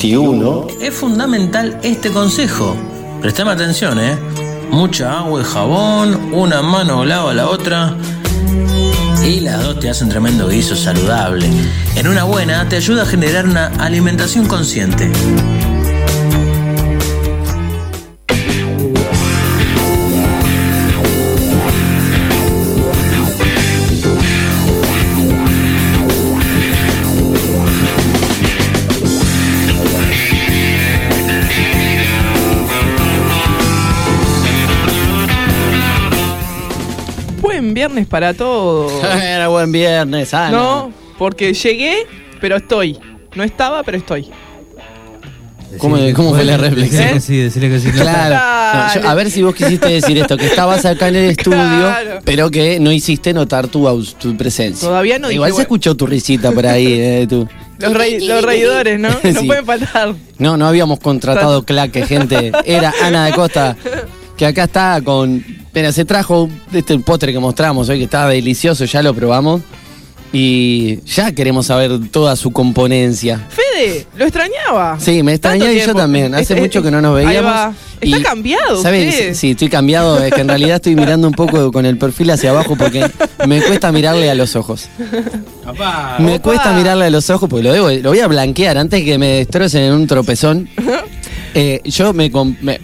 2021 es fundamental este consejo. Prestame atención, ¿eh? Mucha agua y jabón, una mano lava la otra. Y las dos te hacen tremendo guiso saludable. En una buena te ayuda a generar una alimentación consciente. Viernes para todos. Era buen viernes, Ana. No, porque llegué, pero estoy. No estaba, pero estoy. ¿Cómo, cómo fue la reflexión? ¿Eh? que sí, decirle que sí. Claro. No, yo- a ver si vos quisiste decir esto, que estabas acá en el estudio, Claro. pero que no hiciste notar tu, presencia. Todavía no Igual dije, se escuchó tu risita por ahí, eh, tú. Los, rey- los reidores, ¿no? No Sí. pueden faltar. No, no habíamos contratado claque, gente. Era Ana de Costa, que acá está con. Mira, se trajo este postre que mostramos hoy, que estaba delicioso, ya lo probamos. Y ya queremos saber toda su componencia. Fede, lo extrañaba. Sí, me extrañó Tanto y yo también. Hace Este- mucho que no nos veíamos. Está y- cambiado, ¿Sabes? usted. Sí, estoy cambiado. Es que en realidad estoy mirando un poco con el perfil hacia abajo porque me cuesta mirarle a los ojos. Me Opa. cuesta mirarle a los ojos porque lo, debo- lo voy a blanquear antes que me destrocen en un tropezón. Eh, yo me, com- me-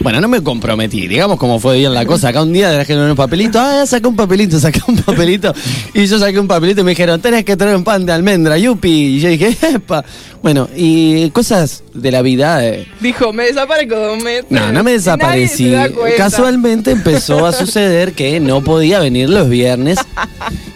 Bueno, no me comprometí, digamos cómo fue bien la cosa. Acá un día trajeron un papelito, ah, saca un papelito, saca un papelito. Y yo saqué un papelito y me dijeron, tenés que traer un pan de almendra, yupi. Y yo dije, epa. Bueno, y cosas de la vida. eh, Dijo, me desaparezco dos meses. no, no me desaparecí. Nadie se da cuenta. Casualmente empezó a suceder que no podía venir los viernes.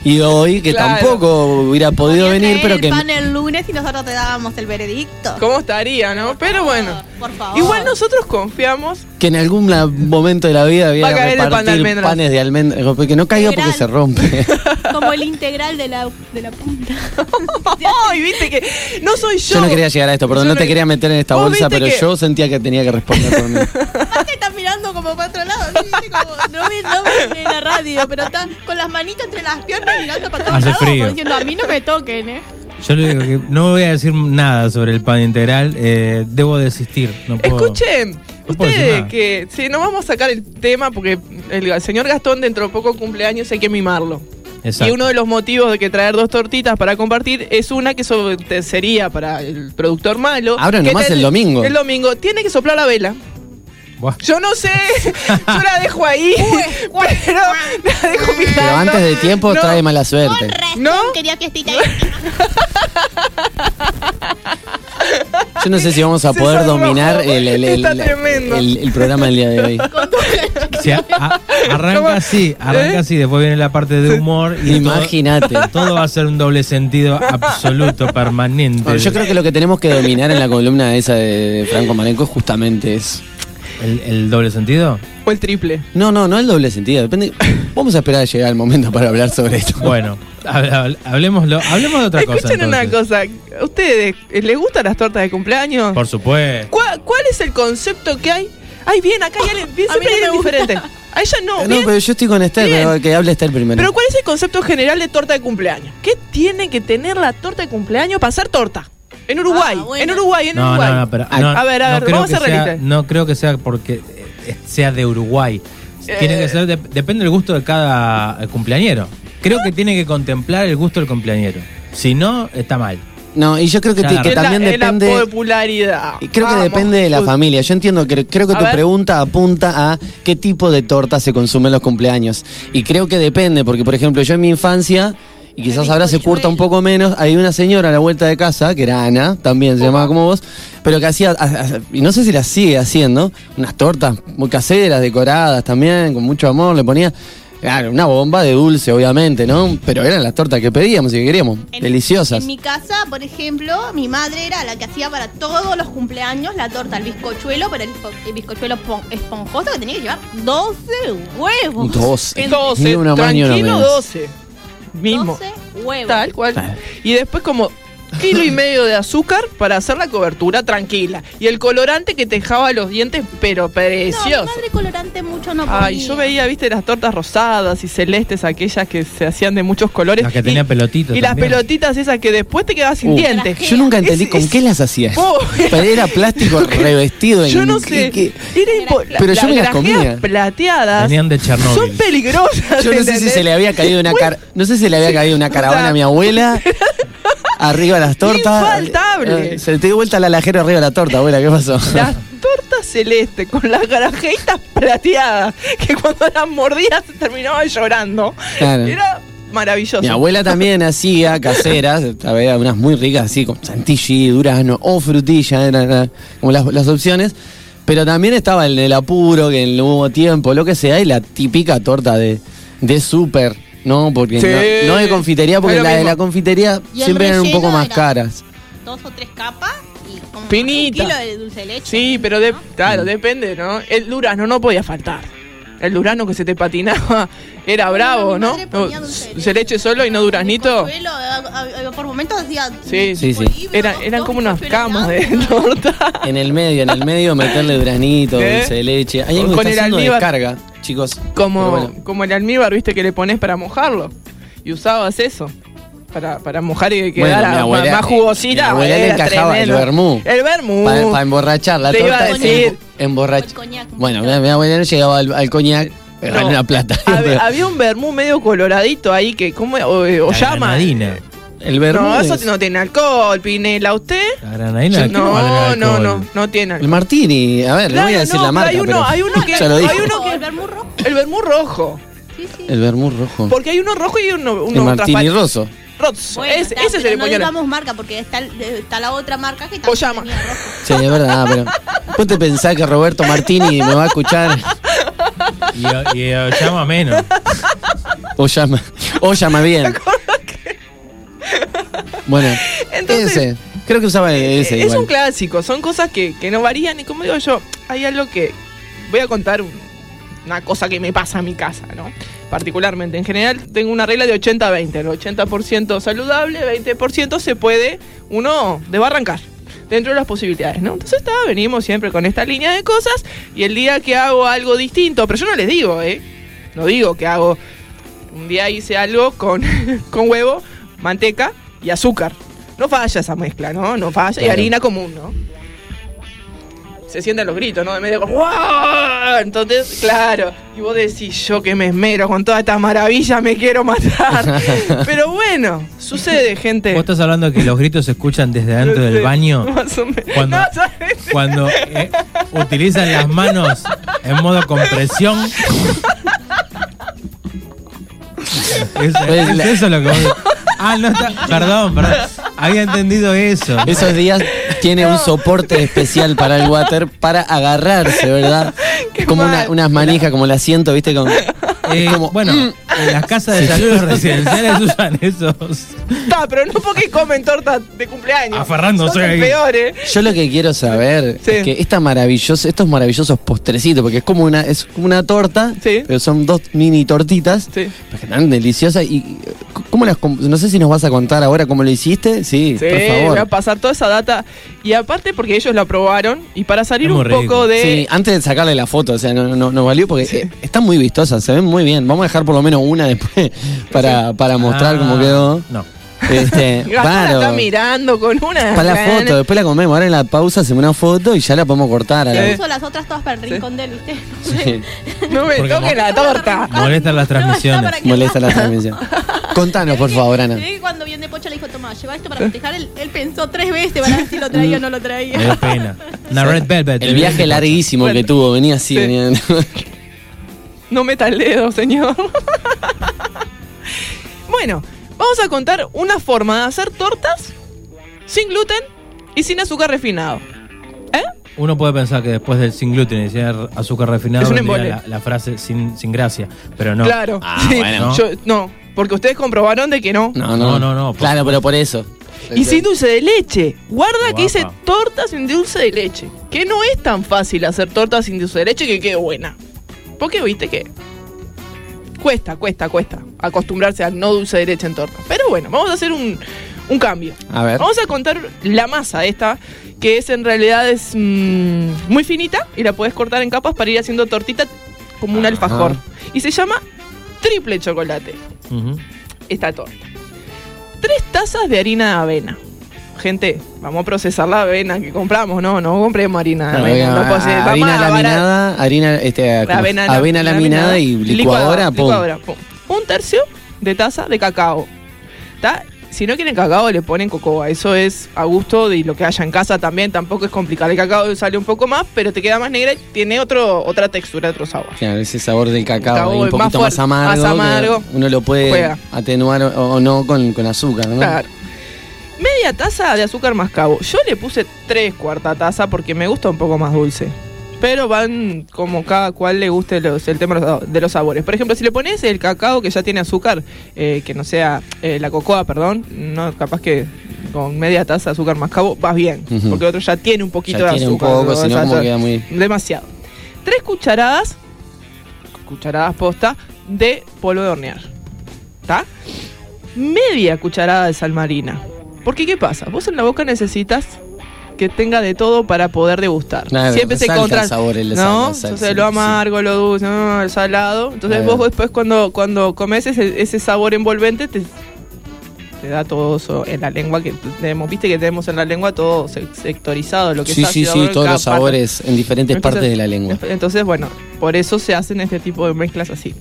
Y hoy, que Claro. tampoco hubiera podido venir, pero el que. pan el lunes y nosotros te dábamos el veredicto. ¿Cómo estaría, no? Pero bueno. Por favor. Igual nosotros confiamos. Que en algún la- momento de la vida había Va a que caer el pan de repartir almendras. panes de almendras. Porque no caiga porque Integral. se rompe. Como el integral de la, de la punta. Ay, viste que no soy yo. Yo no quería llegar a esto, perdón, Yo no te quería meter en esta Vos bolsa, viste pero que- yo sentía que tenía que responder por mí. Aparte está mirando como para otro lado. ¿viste? Como- no ve no en la radio, pero está con las manitas entre las piernas mirando para todos Hace lados. frío. como Diciendo, a mí no me toquen, ¿eh? Yo le digo que no voy a decir nada sobre el pan integral. eh, debo desistir. No puedo. Escuchen, No ustedes que si no vamos a sacar el tema porque el señor Gastón dentro de poco cumpleaños hay que mimarlo. Exacto. Y uno de los motivos de que traer dos tortitas para compartir es una que sería para el productor malo. Ahora nomás el domingo. El domingo tiene que soplar la vela. Buah. Yo no sé, yo la dejo ahí, pero la dejo Pero picando. antes de tiempo No, trae mala suerte. ¿No? Quería fiestita. Yo no sé si vamos a Se poder dominar el, el- el- el- tremendo. el- el programa del día de hoy. Si a- a- ¿Cómo? arranca así, arranca ¿Eh? así, después viene la parte de humor y todo- Imagínate. Todo, va a ser un doble sentido absoluto, permanente. Bueno, yo creo que lo que tenemos que dominar en la columna esa de Franco Marenco justamente es. ¿El, el doble sentido? O el triple. No, no, no el doble sentido. Depende. Vamos a esperar a llegar el momento para hablar sobre esto. Bueno, hab- hab- hablemoslo, hablemos de otra cosa. Escuchen una cosa, ¿a ustedes les gustan las tortas de cumpleaños? Por supuesto. ¿Cuál, cuál es el concepto que hay? Ay, bien, acá hay alguien, bien, siempre hay no diferente. A ella no, No, bien. pero yo estoy con Esther, pero que hable Esther primero. Pero ¿cuál es el concepto general de torta de cumpleaños? ¿Qué tiene que tener la torta de cumpleaños para ser torta? En Uruguay, Ah, bueno. en Uruguay, en No, Uruguay. no, no, pero A- no, a ver, a no ver, creo vamos a. No creo que sea porque eh, sea de Uruguay. Tiene Eh. que ser, de- depende del gusto de cada eh, cumpleañero. Creo que tiene que contemplar el gusto del cumpleañero. Si no, está mal. No, y yo creo que, la- que la- también es la depende. popularidad. y Creo que depende de la familia. Yo entiendo que creo que A tu ver. pregunta apunta a qué tipo de torta se consume en los cumpleaños. Y creo que depende, porque por ejemplo, yo en mi infancia, y quizás ahora se curta un poco menos, hay una señora a la vuelta de casa, que era Ana, también se llamaba como vos, pero que hacía, y no sé si las sigue haciendo, unas tortas muy caseras, decoradas también, con mucho amor, le ponía. Claro, una bomba de dulce, obviamente, ¿no? Pero eran las tortas que pedíamos y que queríamos. En- deliciosas. En mi casa, por ejemplo, mi madre era la que hacía para todos los cumpleaños la torta, el bizcochuelo, pero el, bizco- el bizcochuelo pon- esponjoso que tenía que llevar 12 huevos. 12. 12, Ni tranquilo menos. 12. Mismo. 12 huevos. Tal cual. Y después como kilo y medio de azúcar para hacer la cobertura tranquila. Y el colorante que te dejaba los dientes, pero No, mi precioso. madre colorante mucho no ponía. Ay, yo veía, viste, las tortas rosadas y celestes, aquellas que se hacían de muchos colores. Las que y- tenía pelotitas Y las pelotitas esas que después te quedabas sin Uh, dientes. Yo nunca entendí Es- con es- qué las hacías. Oh. Pero era plástico revestido en Yo no ¿qué- sé. Era la- Pero yo me las comía. plateadas. Venían de Chernóbil. Son peligrosas. Yo no sé si se le había caído una car no sé si le había caído una caravana a mi abuela. Arriba las tortas. Infaltable. Eh, Se te dio vuelta la lajera arriba de la torta, abuela, ¿qué pasó? Las tortas celestes con las garajitas plateadas que cuando las mordías terminaban llorando. Claro. Era maravilloso. Mi abuela también hacía caseras, había unas muy ricas así, con chantilly, durazno o frutilla, eran eran como las, las opciones. Pero también estaba el del apuro, que no hubo tiempo, lo que sea, y la típica torta de, de súper, ¿no? Porque Sí. no, no de confitería, porque Es lo la de la confitería siempre eran un poco más era- caras. Dos o tres capas y como Finita. un kilo de dulce de leche. Sí, pero de- ¿no? claro, depende, ¿no? El durazno no podía faltar. El durazno que se te patinaba era bravo, ¿no? No, dulce de dulce de leche solo y no duraznito. Bizcochuelo, a- a- a- por momentos hacía Sí, Sí, sí. Era- eran como unas camas de torta. En el medio, en el medio meterle duranito, ¿Eh? dulce de leche. Hay algo Con que está el haciendo almíbar. descarga, chicos. Como, bueno. como el almíbar, viste, que le pones para mojarlo. Y usabas eso. Para, para mojar y que Bueno, quedara mi más- abuela- más jugosita. mi abuela le era encajaba el vermú. El vermú. Para emborrachar la Te iba torta. a decir. Emborrachar. El Bueno, mi, mi abuela no llegaba al, al coñac, pero No. era una plata. Había, había un vermú medio coloradito ahí que, ¿cómo? O, o La llama. granadina. el vermú No, eso es- no tiene alcohol, Pinela. ¿Usted? La granadina. ¿qué va a No, no, no, no tiene El alcohol. martini. A ver, no voy a Claro, decir no, la marca, hay uno- pero hay uno que- hay uno el vermú rojo. El vermú rojo. Sí, sí. El vermú rojo. Porque hay uno rojo y uno, el uno martini transparente. roso. Rosso. Bueno, Es- está, ese se pero le no digamos marca porque está, el- está la otra marca que también llama. tenía rojo. Sí, es verdad, pero. Vos te pensás que Roberto Martini me va a escuchar Y, y, eh, llama menos. o llama. O llama bien. Bueno, Entonces- ese. Creo que usaba ese es igual. un clásico, son cosas que, que no varían y como digo yo, hay algo que voy a contar un- una cosa que me pasa a mi casa, ¿no? Particularmente, en general tengo una regla de 80-20, el 80% saludable, 20% se puede uno desbarrancar dentro de las posibilidades, ¿no? Entonces está, venimos siempre con esta línea de cosas y el día que hago algo distinto, pero yo no les digo, ¿eh? No digo que hago, un día hice algo con, con huevo, manteca y azúcar. No falla esa mezcla, ¿no? No falla. Y Claro. harina común, ¿no? Se sienten los gritos, ¿no? De medio como ¡Wow! Entonces, claro. Y vos decís, yo que me esmero con todas estas maravillas, me quiero matar. Pero bueno, sucede, gente. Vos estás hablando de que los gritos se escuchan desde adentro del baño. Más o menos. Cuando, cuando eh, utilizan las manos en modo compresión. Es, Pues es eso lo que vos- Ah, no está. Perdón, perdón. Había entendido eso. Esos días tiene un soporte especial para el water para agarrarse, ¿verdad? Qué como una- unas manijas, como el asiento, ¿viste? Con, Eh, como- bueno, en las casas de salud residenciales usan esos. Está, pero no porque comen torta de cumpleaños. Aferrándose Son los ahí. peores. Yo lo que quiero saber Sí. es que esta maravillosa, estos maravillosos postrecitos, porque es como una, es como una torta, Sí. pero son dos mini tortitas, Sí. pero que están deliciosas. Y cómo las, com- no sé si nos vas a contar ahora cómo lo hiciste, sí, Sí, por voy favor. a pasar toda esa data. Y aparte porque ellos la probaron y para salir Es un poco de... Sí, antes de sacarle la foto, o sea, no, no, nos valió porque eh, están muy vistosas, se ven muy bien. Vamos a dejar por lo menos una después para, para mostrar Ah, cómo quedó. No. Este, claro. está mirando con una... Para la foto, después la comemos. Ahora en la pausa hacemos una foto y ya la podemos cortar. A la Yo uso las otras todas para el rincón de él, ¿viste? Sí, No me Porque toque la torta. Molestan las No, transmisiones. para que molesta la no. transmisión. Contanos, por favor, Ana. Cuando viene Pocha le dijo, toma, lleva esto para festejar. Él, él pensó tres veces para ver si lo traía o no lo traía. pena. Una Red Velvet. El viaje larguísimo que tuvo, venía así, Sí. venía. No meta el dedo, señor. bueno, vamos a contar una forma de hacer tortas sin gluten y sin azúcar refinado. ¿Eh? Uno puede pensar que después del sin gluten y sin azúcar refinado vendría la, la frase sin, sin gracia. Pero no. Claro. Ah, sí, bueno. yo- no, porque ustedes comprobaron de que no. No, No, no, no, no, por Claro, pero por eso. Y sin dulce de leche. Guarda Guapa. que hice tortas sin dulce de leche. Que no es tan fácil hacer tortas sin dulce de leche que quede buena. Porque viste que cuesta, cuesta, cuesta acostumbrarse al no dulce de leche en torta. Pero bueno, vamos a hacer un, un cambio. A ver. Vamos a contar la masa esta, que es en realidad es mm, muy finita y la puedes cortar en capas para ir haciendo tortita como un Ajá. alfajor. Y se llama triple chocolate, esta torta. Tres tazas de harina de avena. Gente, vamos a procesar la avena que compramos, no, no compremos harina Claro, avena. no harina laminada, harina, este, avena, laminada y licuadora, pum. licuadora, pum. Un tercio de taza de cacao. ¿Tá? Si no quieren cacao, le ponen cocoa. Eso es a gusto de lo que haya en casa también. Tampoco es complicado. El cacao sale un poco más, pero te queda más negra y tiene otro, otra textura, otro sabor. Claro, ese sabor del cacao, Cacao un más poquito más, amargo. más amargo. Uno lo puede Juega. atenuar o, o no con, con azúcar, ¿no? Claro. Media taza de azúcar mascabo. Yo le puse tres cuarta taza porque me gusta un poco más dulce. Pero van como cada cual le guste los- el tema de los- sabores. Por ejemplo, si le pones el cacao que ya tiene azúcar, eh, que no sea eh, la cocoa, perdón, no capaz que con media taza de azúcar mascabo vas bien. Porque el otro ya tiene un poquito Ya de tiene un azúcar. poco, queda muy- Demasiado. Tres cucharadas, cucharadas posta, de polvo de hornear. ¿Está? Media cucharada de sal marina. Porque, ¿qué pasa? Vos en la boca necesitas que tenga de todo para poder degustar. Claro, Siempre se resalta contra el sabor, el ¿no? sal, Entonces sí, lo sí. amargo, lo dulce, no, el salado. Entonces vos después cuando, cuando comes ese, ese sabor envolvente te, te da todo eso en la lengua que tenemos. Viste que tenemos en la lengua todo se- sectorizado, lo que Sí, es sí, ácido, sí, en todos los parte. sabores en diferentes Entonces- partes de la lengua. Entonces, bueno, por eso se hacen este tipo de mezclas así.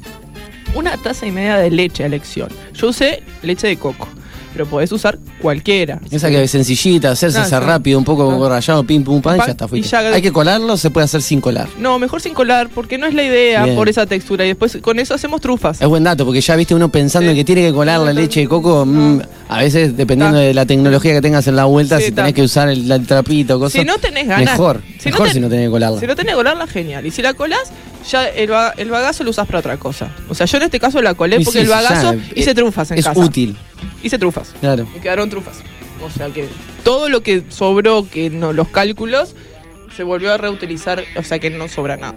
Una taza y media de leche a elección. Yo usé leche de coco, pero podés usar cualquiera. Esa que es sencillita, hacerse No, hacer no. rápido, un poco No. rayado, pim, pum, pam, y Pan, ya está. y fuiste. ya- Hay que colarlo, se puede hacer sin colar. No, mejor sin colar, porque no es la idea Bien. por esa textura. Y después con eso hacemos trufas. Es buen dato, porque ya viste uno pensando en que tiene que colar la leche de coco. mm, a veces, dependiendo Ta. de la tecnología que tengas en la vuelta, Sí, si ta. tenés que usar el, el trapito, cosas. Si no tenés ganas. Mejor, si mejor si no tenés que colarla. Si no tenés que colarla, genial. Y si la colás, ya el, ba- el bagazo lo usas para otra cosa. O sea, yo en este caso la colé Y porque sí, el bagazo ya, hice eh, trufas en Es casa. útil, Hice trufas. claro. Me quedaron trufas. O sea que todo lo que sobró, que no, los cálculos, se volvió a reutilizar, o sea que no sobra nada.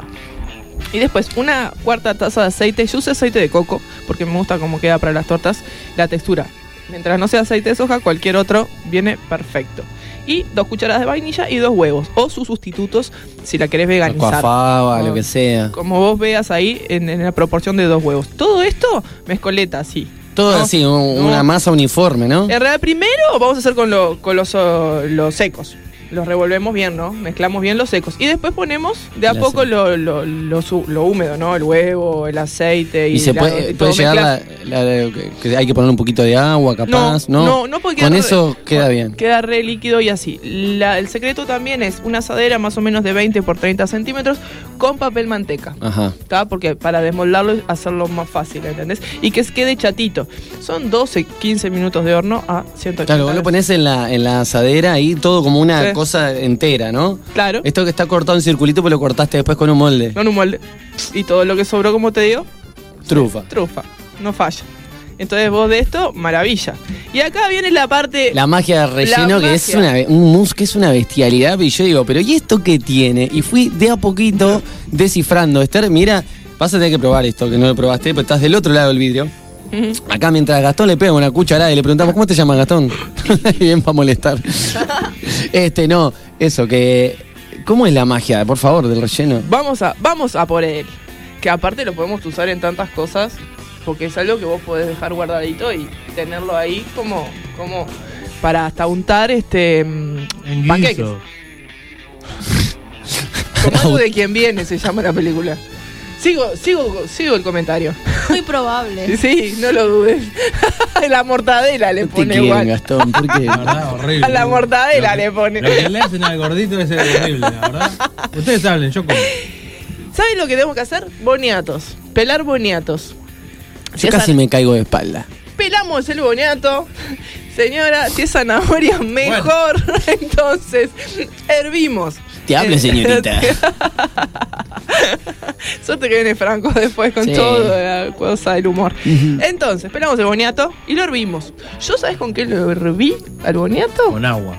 Y después, una cuarta taza de aceite. Yo usé aceite de coco, porque me gusta cómo queda para las tortas la textura. Mientras no sea aceite de soja, cualquier otro viene perfecto. Y dos cucharadas de vainilla y dos huevos. O sus sustitutos si la querés veganizar. Aquafaba, lo que sea. Como vos veas ahí en, en la proporción de dos huevos. Todo esto mezcoleta así. Todo No, así, un- no. una masa uniforme, ¿no? En realidad, primero vamos a hacer con, lo- con los, oh, los secos. Los revolvemos bien, ¿no? Mezclamos bien los secos. Y después ponemos de a poco lo, lo, lo lo húmedo, ¿no? El huevo, el aceite y, Y se la- puede, y todo puede llegar la, que- hay que poner un poquito de agua, capaz, ¿no? no, no porque Con eso queda bien. Queda re líquido y así. La- el secreto también es una asadera más o menos de 20 por 30 centímetros con papel manteca. Ajá. ¿tá? Porque para desmoldarlo es hacerlo más fácil, ¿entendés? Y que quede chatito. Son 12, 15 minutos de horno a 180 Claro, vos lo pones en la, en la asadera ahí todo como una Sí. Cosa entera, ¿no? Claro. Esto que está cortado en circulito, pues lo cortaste después con un molde. Con un molde. Y todo lo que sobró, como te digo, Trufa. trufa. No falla. Entonces vos de esto, maravilla. Y acá viene la parte... La magia de relleno, que es una, un mousse que es una bestialidad. Y yo digo, ¿pero y esto qué tiene? Y fui de a poquito descifrando. Esther, mira, vas a tener que probar esto, que no lo probaste, pero estás del otro lado del vidrio. Acá mientras Gastón le pega una cucharada y le preguntamos, ¿cómo te llamas Gastón? Bien para molestar. este, no, eso, que... ¿Cómo es la magia, por favor, del relleno? Vamos a, vamos a por él. Que aparte lo podemos usar en tantas cosas. Porque es algo que vos podés dejar guardadito y tenerlo ahí como, como para hasta untar este mm, En panqueques. guiso. Como de quien viene se llama la película. Sigo, sigo, sigo el comentario. Muy probable. Sí, no lo dudes. la mortadela le No pone quieren, igual. Gastón, ¿por qué? La verdad, horrible. A la mortadela Lo le pone. Lo que le hacen al gordito es horrible, la verdad. Ustedes hablen, yo como. ¿Saben lo que tenemos que hacer? Boniatos. Pelar boniatos. Yo casi me caigo de espalda. Pelamos el boniato. Señora, si es zanahoria, mejor. Entonces, hervimos. Te hable, Eh, señorita. Suerte que viene Franco después con Sí. toda la cosa del humor. Entonces, pelamos el boniato y lo hervimos. ¿Yo sabes con qué lo herví al boniato? Con agua.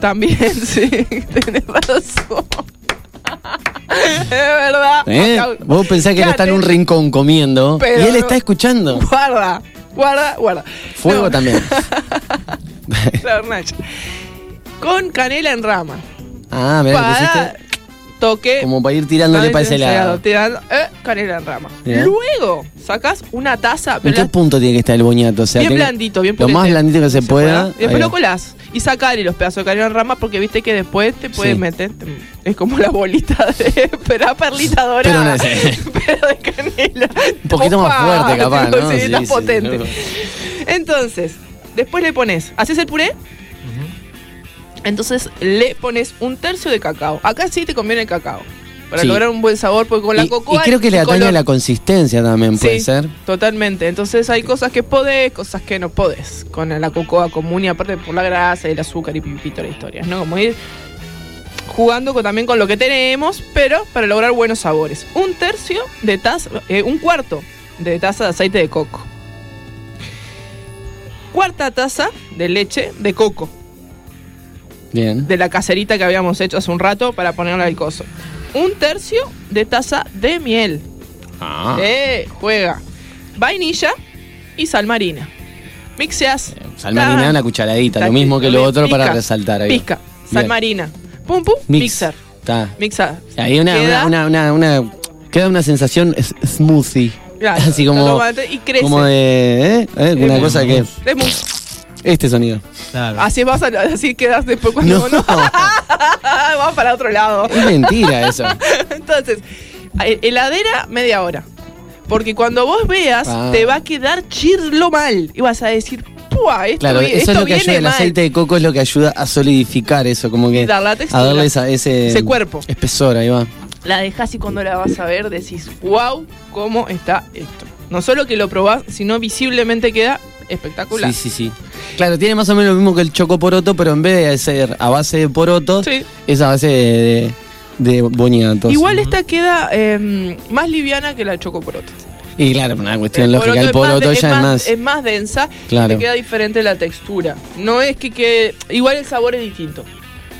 También, sí, tenés razón. es verdad. ¿Eh? Vos pensás que él está en un rincón comiendo Pero y él está escuchando. Guarda, guarda, guarda. Fuego No. también. Con canela en rama. Ah, mirá, le Para toque. como para ir tirándole para ese lado. Tirando, eh, canela en rama. Luego sacás una taza. ¿En qué punto tiene que estar el boñato? O sea, bien blandito, bien Lo más purete. blandito que se, pueda. Y después lo colás. Y sacale los pedazos de canela en rama porque viste que después te puedes Sí. meter. te- Es como la bolita de. Pero perlita dorada. Pero no es- pero de canela. Un poquito más fuerte, capaz. Sí, sí, potente. Entonces, después le pones. ¿Haces el puré? Entonces le pones un tercio de cacao. Acá sí te conviene el cacao. Para Sí. lograr un buen sabor, porque con la Y, cocoa. y creo que le atañe color- la consistencia también, puede Sí, ser. Totalmente. Entonces hay cosas que podés, cosas que no podés. Con la cocoa común y aparte por la grasa y el azúcar y pipito la historia, ¿no? Como ir jugando con- también con lo que tenemos, pero para lograr buenos sabores. Un tercio de taza, eh, un cuarto de taza de aceite de coco. Cuarta taza de leche de coco, Bien. de la cacerita que habíamos hecho hace un rato para ponerle al coso. Un tercio de taza de miel. Ah. Eh, juega. Vainilla y sal marina. Mixeas. Sal marina, una cucharadita, lo mismo que lo otro para resaltar. Ahí. Pizca. Sal marina. Pum, pum. Mix. Mixer. Está. Mixa. Ahí una, Queda- una, una, una, queda una sensación smoothie. Claro, Así como, y crece. como de, ¿eh? ¿Eh? Una Es cosa que, Es. Este sonido. Claro. Así vas a, así quedas después cuando No. no. Vas para otro lado. Es mentira eso. Entonces, eh, heladera media hora. Porque cuando vos veas, Ah. te va a quedar chirlo mal. Y vas a decir, ¡pua! Esto, Claro, vi- eso esto es lo que viene ayuda, el mal". aceite de coco es lo que ayuda a solidificar eso, como que Dar la a darle esa- ese, Ese cuerpo. espesor, ahí va. La dejas y cuando la vas a ver decís, wow, cómo está esto. No solo que lo probás, sino visiblemente queda espectacular. Sí, sí, sí. Claro, tiene más o menos lo mismo que el choco poroto, pero en vez de ser a base de porotos, Sí. es a base de, de, de boñatos. Igual esta queda eh, más liviana que la chocoporoto. Y claro, una cuestión El lógica, el poroto ya es más. es más densa Claro. y te queda diferente la textura. No es que quede... Igual el sabor es distinto.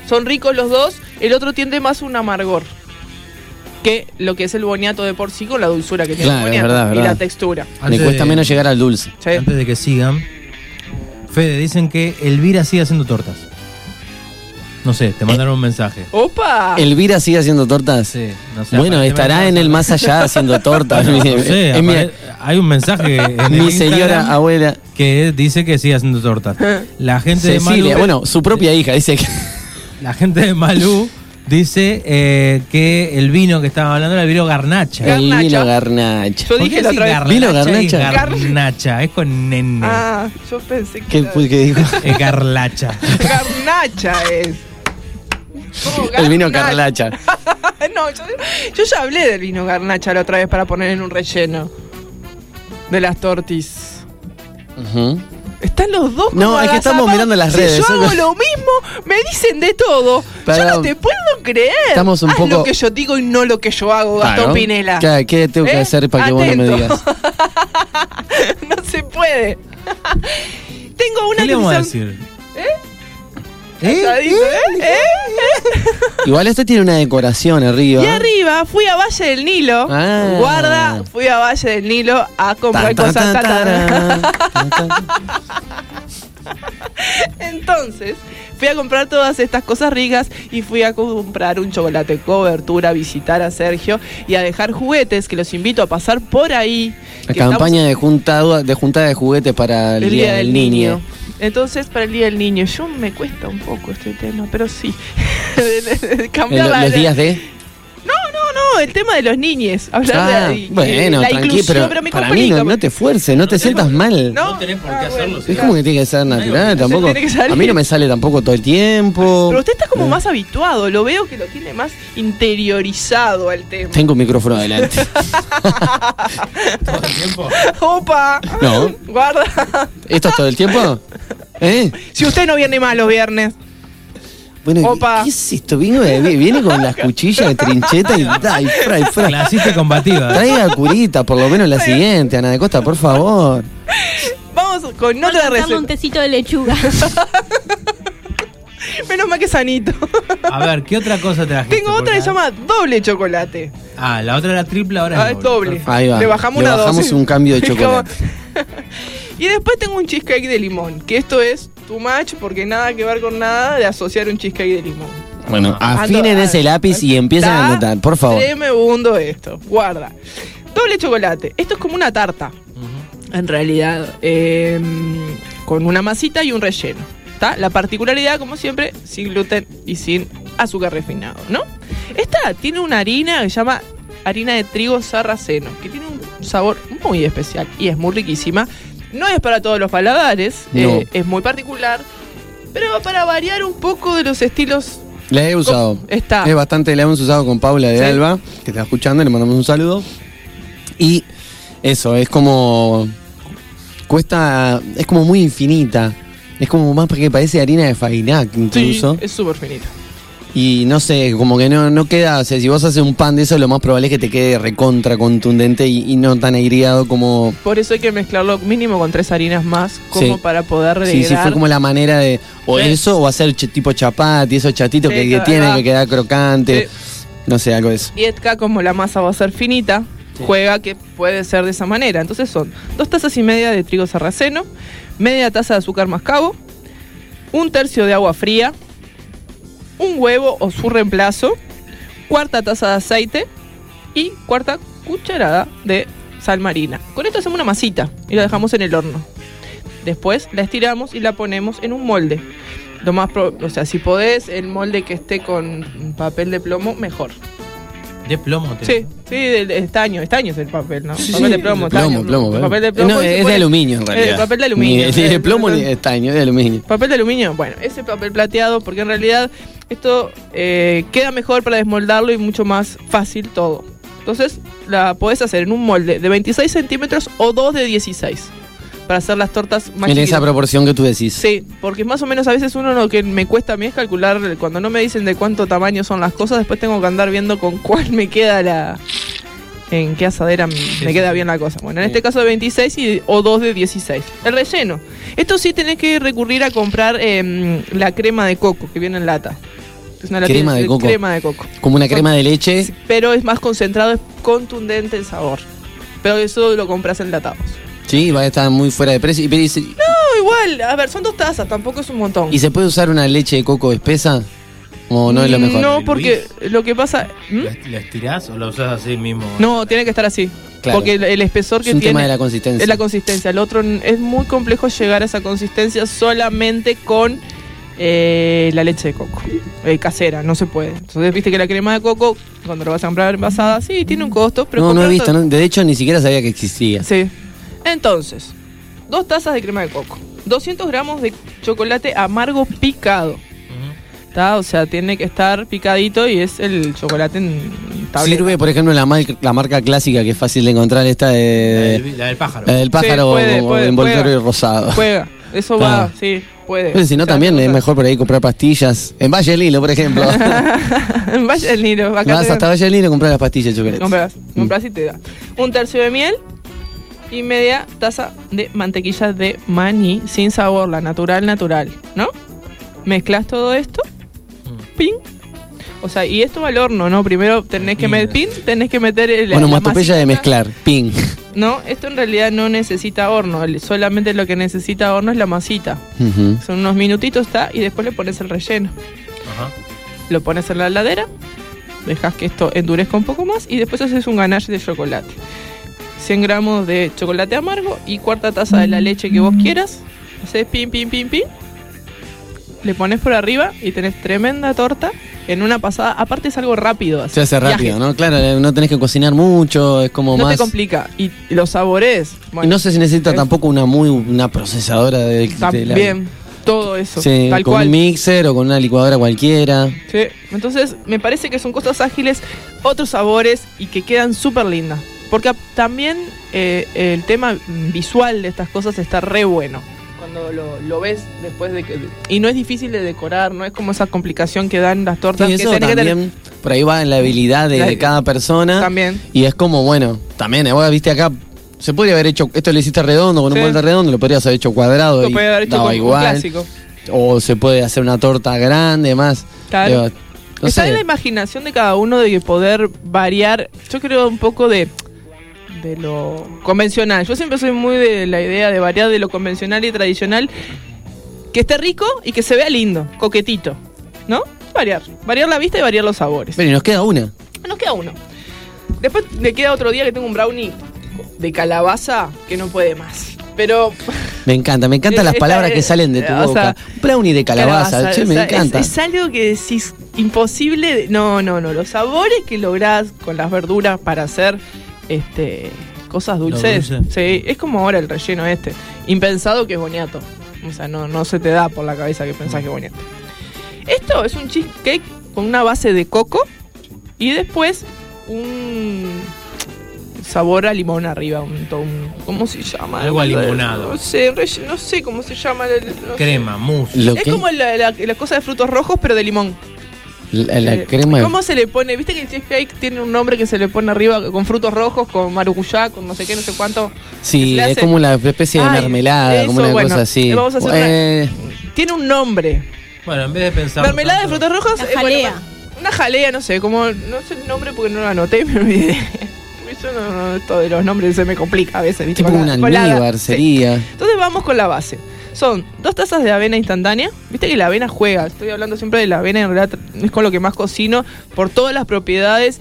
Son ricos los dos, el otro tiende más un amargor que lo que es el boniato de por sí con la dulzura que tiene Claro, el boniato verdad, y verdad. la textura. Le Antes cuesta de- menos llegar al dulce. Sí. Antes de que sigan, Fede, dicen que Elvira sigue haciendo tortas. No sé, te mandaron un mensaje. ¡Opa! ¿Elvira sigue haciendo tortas? Sí, no sé, bueno, estará en el más allá haciendo tortas. No sé, Es mi, apare- hay un mensaje en mi Instagram señora abuela que dice que sigue haciendo tortas. La gente de Malú, bueno, su propia hija dice que. la gente de Malú dice eh, que el vino que estaba hablando era el vino garnacha. Gar- El Garnacha. vino garnacha. Yo ¿Por dije qué la otra vez. ¿Vino garnacha y garnacha? garnacha, es con nene. Ah, yo pensé que. ¿Qué, era- que dijo? Es garlacha. Garnacha es. ¿Cómo El vino garnacha? garnacha. no, yo, yo ya hablé del vino garnacha la otra vez para poner en un relleno. De las tortis. Ujú. Están los dos No, es que estamos mirando las Si redes, yo son- hago lo mismo, me dicen de todo. Pero- yo no te puedo creer. Estamos un Haz poco- lo que yo digo y no lo que yo hago, Gastón Claro. Pinela. ¿Qué, qué tengo que ¿Eh? hacer para que vos no me Atento. digas? no se puede. Tengo una ¿Qué le vamos a decir? Calladito, ¿eh? ¿Eh? Igual esto tiene una decoración arriba. Y arriba fui a Valle del Nilo. Ah. Guarda, fui a Valle del Nilo a comprar Tan, cosas. tan. Entonces, fui a comprar todas estas cosas ricas y fui a comprar un chocolate cobertura, a visitar a Sergio y a dejar juguetes que los invito a pasar por ahí. La campaña de juntada, de juntada de juguetes para el, el Día del Niño. Entonces, para el Día del Niño, yo me cuesta un poco este tema, pero sí. La- los días de. No, no, no, el tema de los niñes. Hablar Ah, de bueno, la tranquilo, inclusión, pero, me para mí no, no te esfuerces, no te sientas mal. No, No tenés por qué Ah, hacerlo. Es como que tiene que ser natural, No, tampoco. A mí no me sale tampoco todo el tiempo. Pero usted está como Eh, más habituado, lo veo que lo tiene más interiorizado al tema. Tengo un micrófono adelante. todo el tiempo. ¡Opa! No. Guarda. ¿Esto es todo el tiempo? ¿Eh? Si usted no viene más los viernes. Bueno, Opa. ¿qué es esto? Viene, viene con las cuchillas de trincheta y da, y fra, y fra. Clasista y combativa. Traiga curita, por lo menos la siguiente, Ana de Costa, por favor. Vamos con otra lanzarle un receta. tecito de lechuga. Menos mal que sanito. A ver, ¿qué otra cosa trajiste? Tengo otra que se llama doble chocolate. Ah, la otra era triple, ahora Ah, es doble. Ahí va. Le bajamos Le una bajamos dosis. un cambio de chocolate. y después tengo un cheesecake de limón, que esto es too much porque nada que ver con nada de asociar un cheesecake de limón. Bueno, Ando- afinen ese lápiz y empiezan a anotar, por favor. Tremebundo esto, guarda. Doble chocolate. Esto es como una tarta, en realidad, eh, con una masita y un relleno. ¿tá? La particularidad, como siempre, sin gluten y sin azúcar refinado, ¿no? Esta tiene una harina que se llama harina de trigo sarraceno, que tiene un sabor muy especial y es muy riquísima. No es para todos los paladares, No. eh, es muy particular, pero para variar un poco de los estilos La he usado. Está. Es bastante, la hemos usado con Paula de Sí. Alba, que está escuchando, le mandamos un saludo. Y eso, es como. Cuesta. Es como muy infinita. Es como más porque parece harina de Fainac incluso. Sí, es súper finita. Y no sé, como que no, no queda. O sea, si vos haces un pan de eso, lo más probable es que te quede recontra contundente y, y no tan aireado como. Por eso hay que mezclarlo mínimo con tres harinas más, como Sí. para poder Sí, sí, fue como la manera de. O eso, o hacer ch- tipo chapati, esos chatitos Sí, que, que tienen que quedar crocante. No sé, algo de eso. Y acá, como la masa va a ser finita, juega que puede ser de esa manera. Entonces son dos tazas y media de trigo sarraceno, media taza de azúcar mascabo, un tercio de agua fría, un huevo o su reemplazo, cuarta taza de aceite y cuarta cucharada de sal marina. Con esto hacemos una masita y la dejamos en el horno. Después la estiramos y la ponemos en un molde. Lo más pro- o sea, si podés, el molde que esté con papel de plomo, mejor. De plomo. te- Sí, sí, de, de estaño, estaño es el papel, ¿no? Sí, papel de plomo, de plomo, estaño. plomo, ¿eh? papel de plomo. No, es de aluminio en Eh, realidad. papel de aluminio. Ni, ni de Eh, plomo ni de estaño, es de aluminio. Papel de aluminio, bueno, ese papel plateado, porque en realidad esto eh, queda mejor para desmoldarlo y mucho más fácil todo. Entonces la podés hacer en un molde de 26 centímetros o dos de 16 para hacer las tortas más En esa proporción que tú decís. Sí, porque más o menos a veces uno lo que me cuesta a mí es calcular, cuando no me dicen de cuánto tamaño son las cosas, después tengo que andar viendo con cuál me queda la... En qué asadera me sí, queda bien la cosa. Bueno, en este caso de 26 y, o 2 de 16. El relleno. Esto sí tenés que recurrir a comprar em, la crema de coco que viene en lata. Es una latita- Crema de coco. Crema de coco. Como una crema de leche. Pero es más concentrado, es contundente el sabor. Pero eso lo compras enlatados. Sí, va a estar muy fuera de precio. Y, pero dice- No, igual, a ver, son dos tazas, tampoco es un montón. ¿y se puede usar una leche de coco espesa? ¿O no es lo mejor? No, Luis. porque lo que pasa. ¿Mm? ¿La, la estirás o la usás así mismo? No, tiene que estar así. Claro. Porque el, el espesor que es un tiene tema de la consistencia. es la consistencia. El otro n- es muy complejo llegar a esa consistencia solamente con eh, la leche de coco. eh, casera, no se puede. Entonces, viste que la crema de coco, cuando lo vas a comprar envasada, sí, tiene un costo, pero no, no he visto. no- de hecho, ni siquiera sabía que existía. Sí. Entonces, dos tazas de crema de coco, 200 gramos de chocolate amargo picado. ¿tá? O sea, tiene que estar picadito y es el chocolate en tableta. Sirve, por ejemplo, la, mar- la marca clásica que es fácil de encontrar, esta La de, del, la del pájaro. la del pájaro Sí, puede, o puede, envoltorio rosado. Juega, eso Claro. va, sí, puede. Pero si no, también es mejor por ahí comprar pastillas. En Valle del Lilo, por ejemplo. Vaya el Nilo, acá Vas hasta Valle del Lilo y comprar las pastillas de chocolate. compras, Mm. compras y te da. Un tercio de miel y media taza de mantequilla de maní sin sabor, la natural, natural, ¿no? Mezclas todo esto, Mm. pin. O sea, y esto va al horno, ¿no? Primero tenés que Pin. meter pin, tenés que meter el Bueno, matopeya de mezclar. Ping. No, esto en realidad no necesita horno, solamente lo que necesita horno es la masita. Son unos minutitos, está, y después le pones el relleno. Ajá. Lo pones en la heladera, dejas que esto endurezca un poco más y después haces un ganache de chocolate. 100 gramos de chocolate amargo y cuarta taza de la leche que vos quieras. Haces pin, pin, pin, pin. Le pones por arriba y tenés tremenda torta en una pasada. Aparte es algo rápido. así, Se hace rápido, viaje. ¿no? Claro, no tenés que cocinar mucho, es como No más... te complica. Y los sabores. y no sé si necesita es- tampoco una muy una procesadora de, de la- También, todo eso. Sí, tal con cual. un mixer o con una licuadora cualquiera. Sí, entonces me parece que son cosas ágiles, otros sabores y que quedan súper lindas. Porque también eh, el tema visual de estas cosas está re bueno. Cuando lo, lo ves después de que... Y no es difícil de decorar, no es como esa complicación que dan las tortas. Sí, que eso que tener- también, por ahí va en la habilidad de, La- de cada persona. También. Y es como, bueno, también, eh, vos viste acá, se podría haber hecho, esto lo hiciste redondo, con Sí. un molde redondo, lo podrías haber hecho cuadrado Lo y puede haber hecho un clásico. O se puede hacer una torta grande, más. Claro. Digo, no Está en la imaginación de cada uno de poder variar, yo creo un poco de, de lo convencional. Yo siempre soy muy de la idea de variar de lo convencional y tradicional. que esté rico y que se vea lindo, coquetito, ¿no? Variar, variar la vista y variar los sabores. Pero y nos queda una. Nos queda uno. Después le queda otro día que tengo un brownie de calabaza que no puede más. Pero Me encanta, me encantan las palabras que salen de tu boca. sea, Brownie de calabaza, Calabaza, che, o me encanta. Es, es algo que decís imposible. de- No, no, no. Los sabores que lográs con las verduras para hacer este cosas dulces. dulce. Sí, es como ahora el relleno este. Impensado que es boniato. O sea, no, no se te da por la cabeza que pensás que es boniato. Esto es un cheesecake con una base de coco y después un sabor a limón arriba. Un, un- ¿Cómo se llama? Algo alimonado. No sé, no sé cómo se llama. el- no sé. Crema, mousse. Es que- como la, la- la cosa de frutos rojos, pero de limón. La, la Eh, crema de- ¿Cómo se le pone? ¿Viste que el cheesecake tiene un nombre que se le pone arriba con frutos rojos, con maracuyá, con no sé qué, no sé cuánto? Sí, es como una especie de Ay, mermelada, como eso, una bueno, cosa así. vamos a hacer una- Eh, Tiene un nombre. Bueno, en vez de pensar. Mermelada de tanto- frutos rojos. La eh, bueno, jalea. una jalea, no sé, como. No sé el nombre porque no lo anoté y me olvidé. Yo no, no, esto de los nombres se me complica a veces, tipo Con un la- con la- almíbar sí. sería. Entonces vamos con la base. Son dos tazas de avena instantánea. Viste que la avena juega. Estoy hablando siempre de la avena, en realidad es con lo que más cocino por todas las propiedades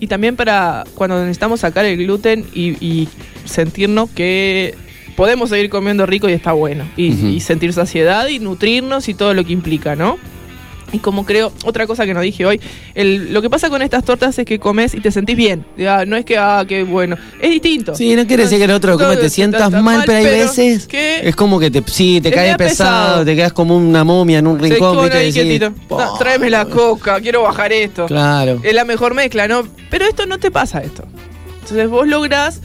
y también para cuando necesitamos sacar el gluten y, y sentirnos que podemos seguir comiendo rico y está bueno. Y sentir saciedad y nutrirnos y todo lo que implica, ¿no? Y como creo, otra cosa que no dije hoy, el- lo que pasa con estas tortas es que comes y te sentís bien. Ah, no es que, ah, qué bueno. Es distinto. Sí, no quiere decir que el otro come te sientas mal, pero hay veces que es como que te, sí, te Te cae queda pesado, pesado. te quedas como una momia en un se rincón. ¿viste? ahí Decís. No, tráeme la coca, quiero bajar esto. Claro. Es la mejor mezcla, ¿no? Pero esto no te pasa esto. Entonces vos lográs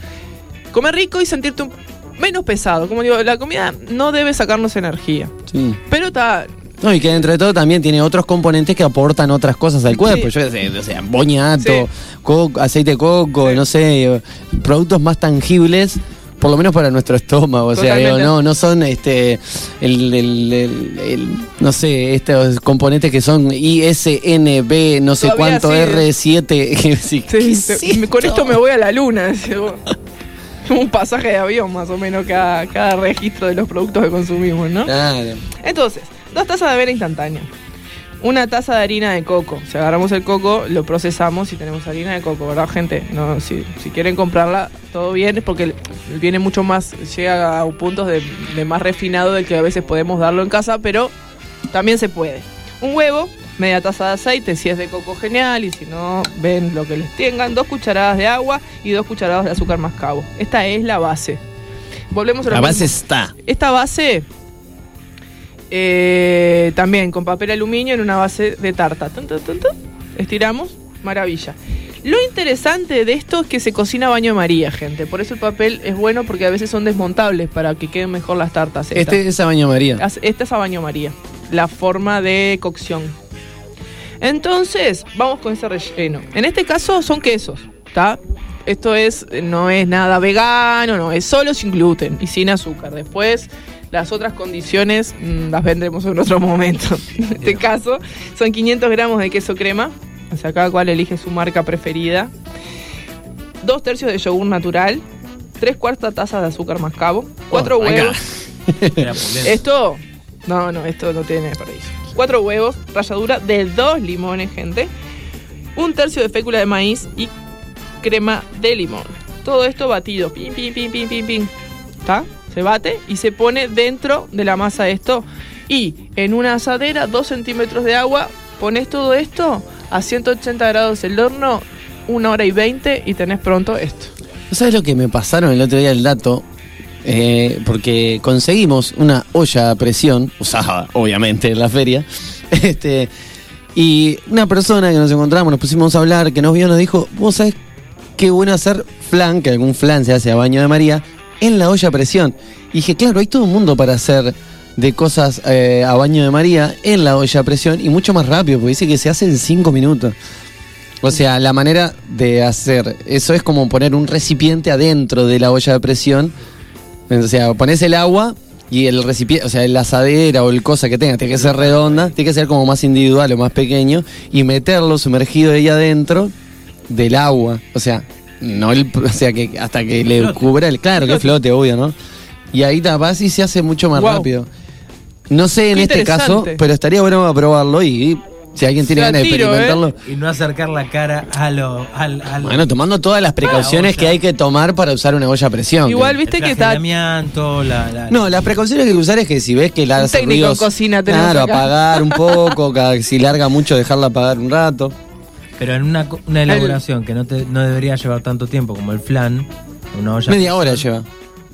comer rico y sentirte un- menos pesado. Como digo, la comida no debe sacarnos energía. Sí. Pero está. No, y que dentro de todo también tiene otros componentes que aportan otras cosas al cuerpo. Sí. Yo qué sé, o sea, boñato, Sí. aceite de coco, Sí. no sé, eh, productos más tangibles. Por lo menos para nuestro estómago, o sea, digo, no, no son este el, el- el- el- no sé, estos componentes que son ISNB, no sé Todavía cuánto sí. R7. que sí, ¿qué Sí, es te- me- con esto? me voy a la luna. un pasaje de avión, más o menos, cada, cada registro de los productos que consumimos, ¿no? Claro. Entonces, dos tazas de avena instantánea. Una taza de harina de coco. Si agarramos el coco, lo procesamos y tenemos harina de coco, ¿verdad, gente? No, si, si quieren comprarla, todo bien, es porque viene mucho más, llega a puntos de, de más refinado del que a veces podemos darlo en casa, pero también se puede. Un huevo, media taza de aceite, si es de coco genial, y si no, ven lo que les tengan, dos cucharadas de agua y dos cucharadas de azúcar mascabo. Esta es la base. Volvemos a lo La base está. Esta base eh, también con papel aluminio en una base de tarta. Tun, tun, tun, tun. Estiramos, maravilla. Lo interesante de esto es que se cocina a baño de María, gente. Por eso el papel es bueno porque a veces son desmontables para que queden mejor las tartas. estas. Este es a baño María. Esta es a baño María, la forma de cocción. Entonces, vamos con ese relleno. En este caso son quesos, ¿está? Esto es, no es nada vegano, no, es solo sin gluten y sin azúcar. Después, las otras condiciones mm, las vendremos en otro momento. En este caso, son 500 gramos de queso crema. O sea, cada cual elige su marca preferida. Dos tercios de yogur natural. Tres cuartas tazas de azúcar mascabo. Cuatro Oh, huevos. Esto, no, no, esto no tiene paraíso. Cuatro huevos, ralladura de dos limones, gente. Un tercio de fécula de maíz y crema de limón. Todo esto batido. Pim, pim, pim, pim, pim, pim. ¿Está? Se bate y se pone dentro de la masa esto. Y en una asadera, dos centímetros de agua, pones todo esto a 180 grados el horno, una hora y 20 y tenés pronto esto. ¿No sabes lo que me pasaron el otro día el dato? Eh, porque conseguimos una olla a presión, usada obviamente en la feria, este, y una persona que nos encontramos, nos pusimos a hablar, que nos vio, nos dijo, vos sabés qué bueno hacer flan, que algún flan se hace a baño de María, en la olla a presión. Y dije, claro, hay todo un mundo para hacer de cosas eh, a baño de María en la olla a presión y mucho más rápido, porque dice que se hace en 5 minutos. O sea, la manera de hacer eso es como poner un recipiente adentro de la olla de presión. O sea, pones el agua y el recipiente, o sea, la asadera o el cosa que tenga, tiene que ser redonda, tiene que ser como más individual o más pequeño y meterlo sumergido ahí adentro del agua. O sea, no el, o sea, que hasta que le Flote. cubra el, claro, que flote, obvio, ¿no? Y ahí tapas y se hace mucho más Wow. rápido. No sé en este caso, pero estaría bueno probarlo y si alguien tiene ganas de tiro, ¿eh? experimentarlo. Y no acercar la cara a lo. Al, al- Bueno, tomando todas las precauciones olla. que hay que tomar para usar una olla a presión. Igual, viste el que está. amianto, la, la- No, las precauciones que hay que usar es que si ves que la técnico en ruidos, cocina claro, acá. apagar un poco, si larga mucho dejarla apagar un rato. Pero en una, co- una elaboración que no, te, no debería llevar tanto tiempo como el flan, una olla. Media hora lleva.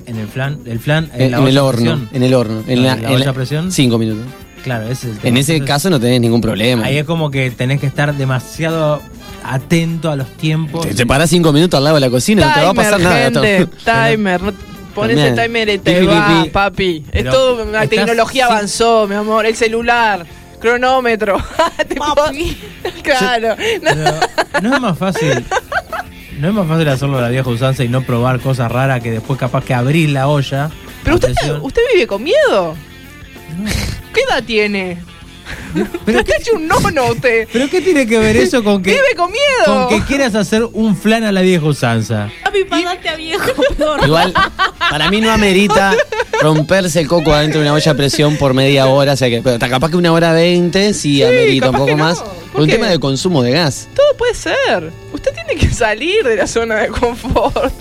En el flan, el flan En, la en olla el horno, presión. en el horno. En No, la, en la en olla la- presión. Cinco minutos. Claro, ese es el tema. En ese Entonces, caso no tenés ningún problema. Ahí es como que tenés que estar demasiado atento a los tiempos. Te, te parás cinco minutos al lado de la cocina, no te va a pasar nada. gente, timer. no- Pones el timer y te Pi, pi, va, pi. papi. Es todo, la tecnología avanzó, mi amor. El celular, cronómetro. Papi. claro. No. Pero no es más fácil. No es más fácil hacerlo a la vieja usanza y no probar cosas raras que después capaz que abrís la olla. Pero usted, usted vive con miedo. ¿Qué edad tiene? ¿Pero Está hecho un nono usted. ¿Pero qué tiene que ver eso con que, Vive con miedo. con que quieras hacer un flan a la vieja usanza? Papi, pasaste a viejo, peor. Igual, para mí no amerita romperse el coco adentro de una olla a presión por media hora. O sea que, pero está capaz que una hora veinte sí, amerita un poco no. más. ¿Por Por un qué? tema de consumo de gas. Todo puede ser. Usted tiene que salir de la zona de confort.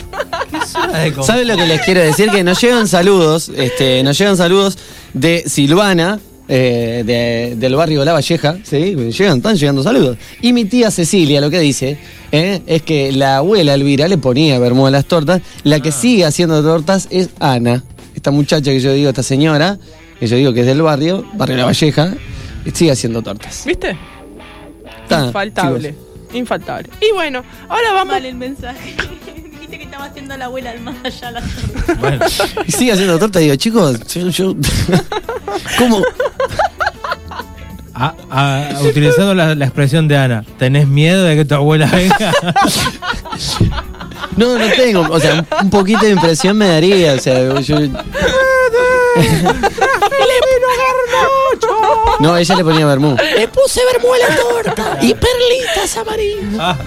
¿Saben lo que les quiero decir? Que nos llegan saludos, este, nos llegan saludos de Silvana, eh, de- del barrio La Valleja, ¿sí? Llegan, están llegando saludos. Y mi tía Cecilia lo que dice eh, es que la abuela Elvira le ponía bermuda a las tortas, la que sigue haciendo tortas es Ana, esta muchacha que yo digo, esta señora, que yo digo que es del barrio, barrio La Valleja, y sigue haciendo tortas. ¿Viste? Está, Infaltable. chicos. Infaltable. Y bueno, ahora vamos. Mal el mensaje. Que estaba haciendo la abuela al más allá la torta. Bueno, Y sigue haciendo tortas, digo, chicos, yo... yo- ¿Cómo? A- a- utilizando la, la expresión de Ana, ¿tenés miedo de que tu abuela venga? No, no tengo. O sea, un, poquito de impresión me daría. O sea, yo. No, ella le ponía vermú. Le puse vermú a la torta y perlitas amarillas. Ah,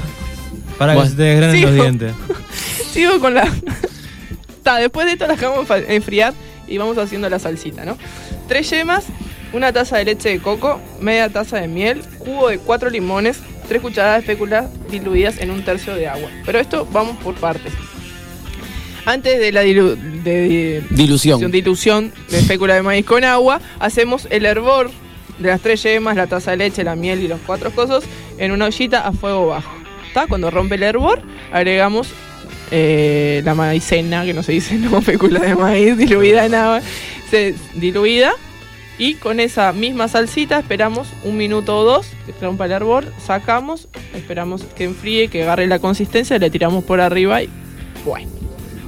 para que Bueno. se te desgranen los dientes. Sigo con la. Está, después de esto las dejamos enfriar y vamos haciendo la salsita, ¿no? Tres yemas, una taza de leche de coco, media taza de miel, jugo de cuatro limones, tres cucharadas de fécula diluidas en un tercio de agua. Pero esto vamos por partes. Antes de la dilu- de- Dilución. dilución de fécula de maíz con agua, hacemos el hervor de las tres yemas, la taza de leche, la miel y los cuatro cosos en una ollita a fuego bajo. ¿Está? Cuando rompe el hervor, agregamos eh, la maicena, que no se dice no, fécula de maíz diluida en agua, se, diluida. Y con esa misma salsita esperamos un minuto o dos que rompa el hervor, sacamos, esperamos que enfríe, que agarre la consistencia, le tiramos por arriba y bueno.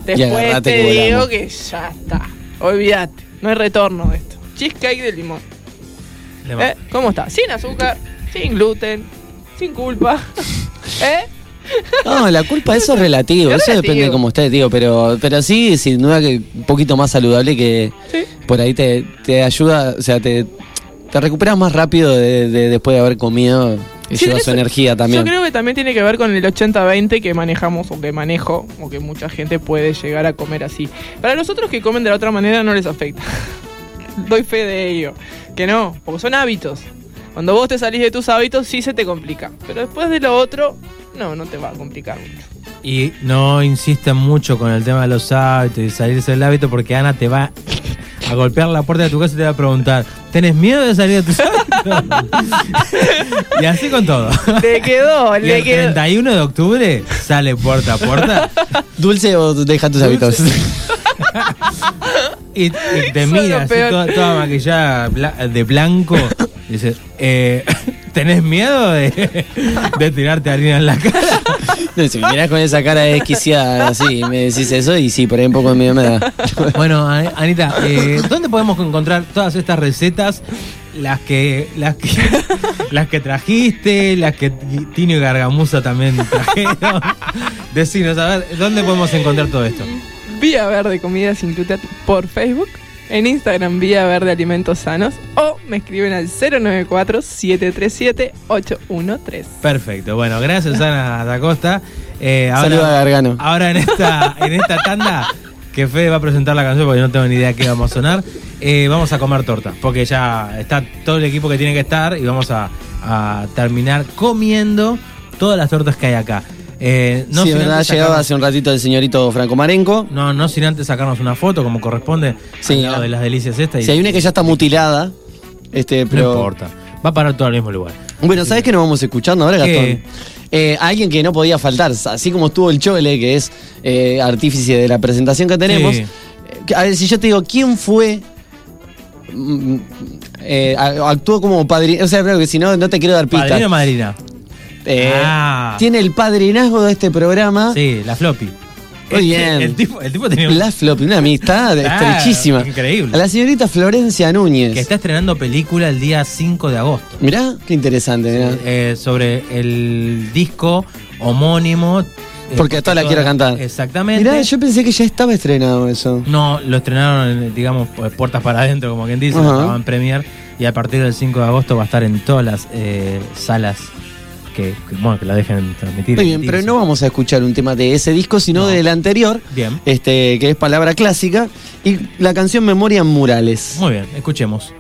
Después te que volamos. digo que ya está. Olvídate, no hay retorno de esto. Cheesecake de limón. ¿Eh? ¿Cómo está? Sin azúcar, sin gluten, sin culpa. ¿Eh? No, la culpa, eso es relativo. Es eso depende de cómo estés, digo. Pero, pero sí, sin duda que un poquito más saludable que Sí. por ahí te, te ayuda. O sea, te, te recuperas más rápido de, de- después de haber comido. Y Sí, lleva su energía también. Yo creo que también tiene que ver con el 80-20 que manejamos o que manejo o que mucha gente puede llegar a comer así. Para los otros que comen de la otra manera no les afecta. Doy fe de ello. Que no, porque son hábitos. Cuando vos te salís de tus hábitos sí se te complica. Pero después de lo otro, no, no te va a complicar mucho. Y no insistan mucho con el tema de los hábitos y salirse del hábito porque Ana te va a golpear la puerta de tu casa y te va a preguntar, ¿tenés miedo de salir de tus hábitos? y así con todo. Le quedó, Y le el quedó. 31 de octubre sale puerta a puerta ¿Dulce o deja tus hábitos? y, y te Eso es mira lo así peor. toda, toda maquillada de blanco y dice, eh, ¿tenés miedo de, de tirarte harina en la cara? si me mirás con esa cara desquiciada así, me decís eso y sí, por ahí un poco de miedo me da. Bueno, An- Anita, eh, ¿dónde podemos encontrar todas estas recetas? Las que, las que, las que trajiste, las que Tino y Gargamusa también trajeron. Decinos, a ver, ¿dónde podemos encontrar todo esto? Vía Verde Comida Sin Gluten por Facebook. En Instagram, Vía Verde Alimentos Sanos. O me escriben al 094-737-813. Perfecto, bueno, gracias Ana da Costa. Eh, Saluda a Gargano. Ahora en esta, en esta tanda, que Fede va a presentar la canción porque no tengo ni idea qué vamos a sonar. eh, vamos a comer torta, porque ya está todo el equipo que tiene que estar y vamos a, a terminar comiendo todas las tortas que hay acá. Eh, no sí, verdad, sacarnos- hace un ratito el señorito Franco Marenco. No, no sin antes sacarnos una foto como corresponde Sí, al lado de las delicias estas. y- Si hay una que ya está mutilada, este, No pero. importa, va a parar todo al mismo lugar. Bueno, ¿sabes qué nos vamos escuchando ahora. Gastón? Eh, alguien que no podía faltar, así como estuvo el Chole, que es eh, artífice de la presentación que tenemos. Sí. Eh, A ver, si yo te digo, ¿quién fue? mm, eh, actuó como padrino, o sea, creo que si no, no te quiero dar pistas. ¿Padrino o madrina? Eh, Ah. Tiene el padrinazgo de este programa. Sí, la floppy. Muy Este, bien. El tipo, el tipo tenía La Flop, una amistad estrechísima. increíble. A la señorita Florencia Núñez. que está estrenando película el día 5 de agosto. Mirá, qué interesante, mirá. eh, sobre el disco homónimo. eh, Porque a todas la quiero cantar. Exactamente. Mirá, yo pensé que ya estaba estrenado eso. No, lo estrenaron, en, digamos, puertas para adentro, como quien dice, Ajá. estaba en premier y a partir del 5 de agosto va a estar en todas las eh, salas que, que, bueno, que la dejen transmitir. Muy bien, pero no vamos a escuchar un tema de ese disco, sino No. del anterior, Bien, este, que es palabra clásica, y la canción Memoria en Murales. muy bien, escuchemos.